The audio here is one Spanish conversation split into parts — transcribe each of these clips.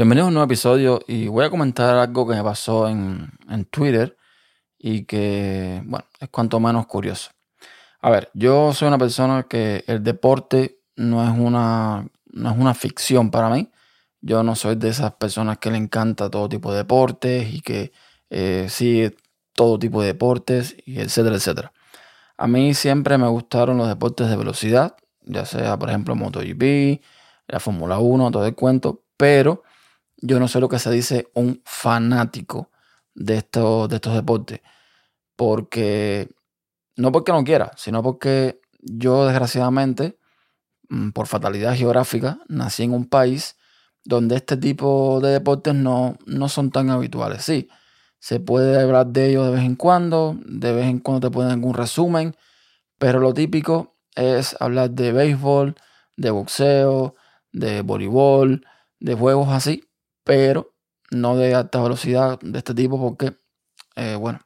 Bienvenidos a un nuevo episodio y voy a comentar algo que me pasó en, en Twitter y que, bueno, es cuanto menos curioso. A ver, yo soy una persona que el deporte no es una, no es una ficción para mí. Yo no soy de esas personas que le encanta todo tipo de deportes y que eh, sigue todo tipo de deportes, y etcétera, etcétera. A mí siempre me gustaron los deportes de velocidad, ya sea, por ejemplo, MotoGP, la Fórmula 1, todo el cuento, pero yo no soy lo que se dice un fanático de estos, de estos deportes. Porque, no porque no quiera, sino porque yo desgraciadamente, mm, por fatalidad geográfica, nací en un país donde este tipo de deportes no, no son tan habituales. Sí, se puede hablar de ellos de vez en cuando, de vez en cuando te ponen algún resumen, pero lo típico es hablar de béisbol, de boxeo, de voleibol, de juegos así, pero no de alta velocidad de este tipo porque, eh, bueno,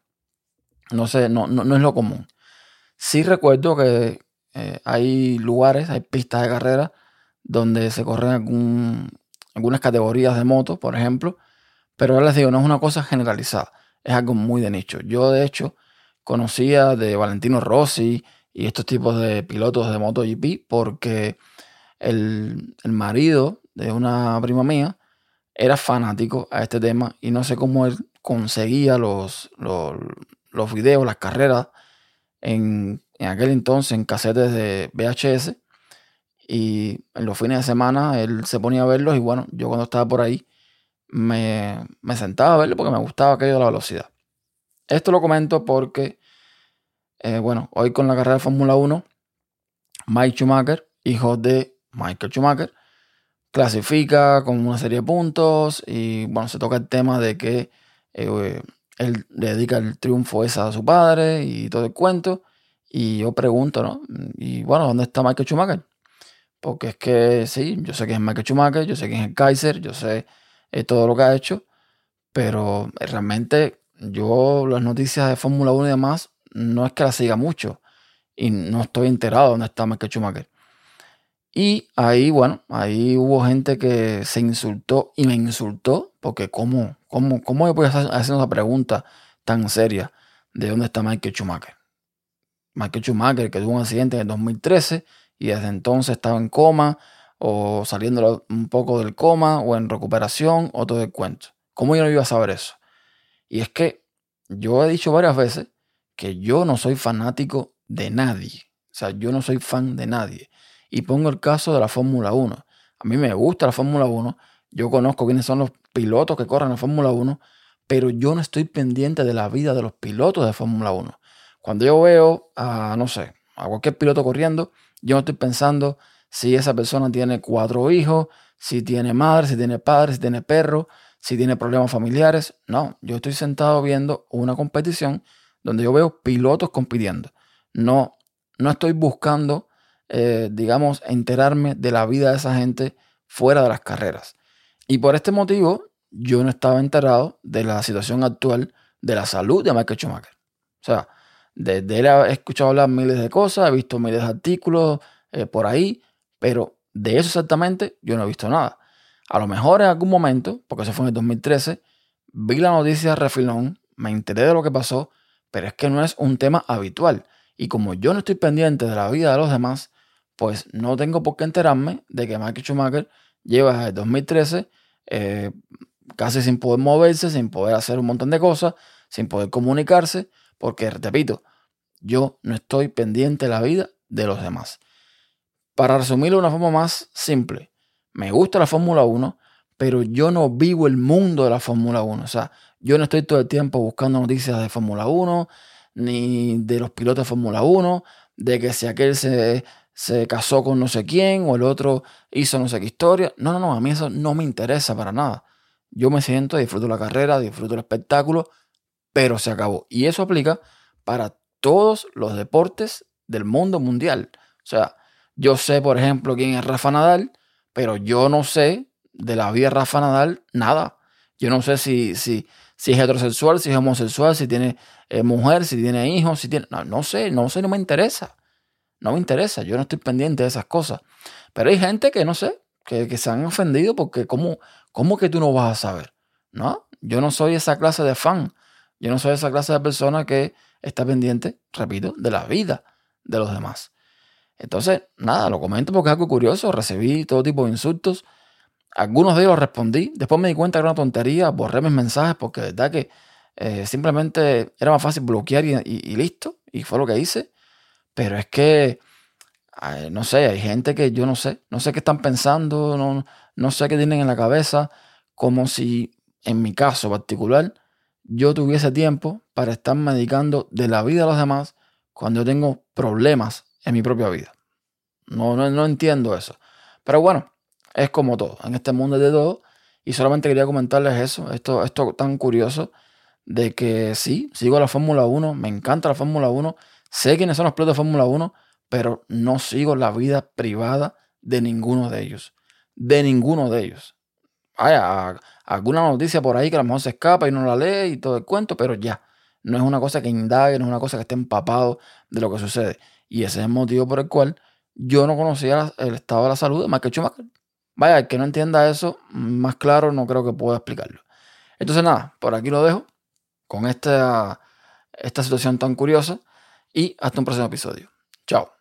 no sé, no, no, es lo común. Sí recuerdo que eh, hay lugares, hay pistas de carrera donde se corren algunas categorías de motos, por ejemplo, pero les digo, no es una cosa generalizada, es algo muy de nicho. Yo, de hecho, conocía de Valentino Rossi y estos tipos de pilotos de MotoGP porque el, el marido de una prima mía era fanático a este tema y no sé cómo él conseguía los, los, videos, las carreras en, aquel entonces en casetes de VHS y en los fines de semana él se ponía a verlos y bueno, yo cuando estaba por ahí me, sentaba a verlo porque me gustaba aquello de la velocidad. Esto lo comento porque, eh, bueno, hoy con la carrera de Fórmula 1, Mike Schumacher, hijo de Michael Schumacher, clasifica con una serie de puntos y bueno, se toca el tema de que eh, él le dedica el triunfo ese a su padre y todo el cuento. Y yo pregunto, ¿no? Y bueno, ¿dónde está Michael Schumacher? Porque es que sí, yo sé que es Michael Schumacher, yo sé que es el Kaiser, yo sé eh, todo lo que ha hecho, pero realmente yo las noticias de Fórmula 1 y demás no es que las siga mucho y no estoy enterado de dónde está Michael Schumacher. Y ahí, bueno, ahí hubo gente que se insultó y me insultó, porque ¿cómo, cómo, cómo yo hacer esa pregunta tan seria de dónde está Michael Schumacher? Michael Schumacher que tuvo un accidente en el 2013 y desde entonces estaba en coma o saliendo un poco del coma o en recuperación o todo el cuento. ¿Cómo yo no iba a saber eso? Y es que yo he dicho varias veces que yo no soy fanático de nadie. O sea, yo no soy fan de nadie. Y pongo el caso de la Fórmula 1. A mí me gusta la Fórmula 1. Yo conozco quiénes son los pilotos que corren la Fórmula 1, pero yo no estoy pendiente de la vida de los pilotos de Fórmula 1. Cuando yo veo a, no sé, a cualquier piloto corriendo, yo no estoy pensando si esa persona tiene cuatro hijos, si tiene madre, si tiene padre, si tiene perro, si tiene problemas familiares. No, yo estoy sentado viendo una competición donde yo veo pilotos compitiendo. No, no estoy buscando eh, digamos, enterarme de la vida de esa gente fuera de las carreras. Y por este motivo, yo no estaba enterado de la situación actual de la salud de Michael Schumacher. O sea, desde él he escuchado hablar miles de cosas, he visto miles de artículos eh, por ahí, pero de eso exactamente yo no he visto nada. A lo mejor en algún momento, porque eso fue en el 2013, vi la noticia de refilón, me enteré de lo que pasó, pero es que no es un tema habitual. Y como yo no estoy pendiente de la vida de los demás, pues no tengo por qué enterarme de que Michael Schumacher lleva desde 2013 eh, casi sin poder moverse, sin poder hacer un montón de cosas, sin poder comunicarse, porque, repito, yo no estoy pendiente de la vida de los demás. Para resumirlo de una forma más simple, me gusta la Fórmula 1, pero yo no vivo el mundo de la Fórmula 1. O sea, yo no estoy todo el tiempo buscando noticias de Fórmula 1, ni de los pilotos de Fórmula 1, de que si aquel se se casó con no sé quién o el otro hizo no sé qué historia. No, no, no, a mí eso no me interesa para nada. Yo me siento, disfruto la carrera, disfruto el espectáculo, pero se acabó. Y eso aplica para todos los deportes del mundo mundial. O sea, yo sé, por ejemplo, quién es Rafa Nadal, pero yo no sé de la vida de Rafa Nadal nada. Yo no sé si, si, si es heterosexual, si es homosexual, si tiene eh, mujer, si tiene hijos, si tiene... No, no sé, no sé, no me interesa. No me interesa, yo no estoy pendiente de esas cosas. Pero hay gente que, no sé, que, se han ofendido porque ¿cómo, ¿cómo que tú no vas a saber? No, yo no soy esa clase de fan. Yo no soy esa clase de persona que está pendiente, repito, de la vida de los demás. Entonces, nada, lo comento porque es algo curioso. Recibí todo tipo de insultos. Algunos de ellos los respondí. Después me di cuenta que era una tontería. Borré mis mensajes porque de verdad que eh, simplemente era más fácil bloquear y, listo. Y fue lo que hice. Pero es que, no sé, hay gente que yo no sé. No sé qué están pensando. No, no sé qué tienen en la cabeza. Como si, en mi caso particular, yo tuviese tiempo para estar medicando de la vida de los demás cuando yo tengo problemas en mi propia vida. No, no, no entiendo eso. Pero bueno, es como todo. En este mundo de todo. Y solamente quería comentarles eso, esto, esto tan curioso de que sí, sigo la Fórmula 1, me encanta la Fórmula 1, sé quiénes son los pilotos de Fórmula 1, pero no sigo la vida privada de ninguno de ellos. De ninguno de ellos. Hay alguna noticia por ahí que a lo mejor se escapa y no la lee y todo el cuento, pero ya. No es una cosa que indague, no es una cosa que esté empapado de lo que sucede. Y ese es el motivo por el cual yo no conocía el estado de la salud de Michael Schumacher. Vaya, el que no entienda eso, más claro no creo que pueda explicarlo. Entonces nada, por aquí lo dejo con esta, esta situación tan curiosa y hasta un próximo episodio. Chao.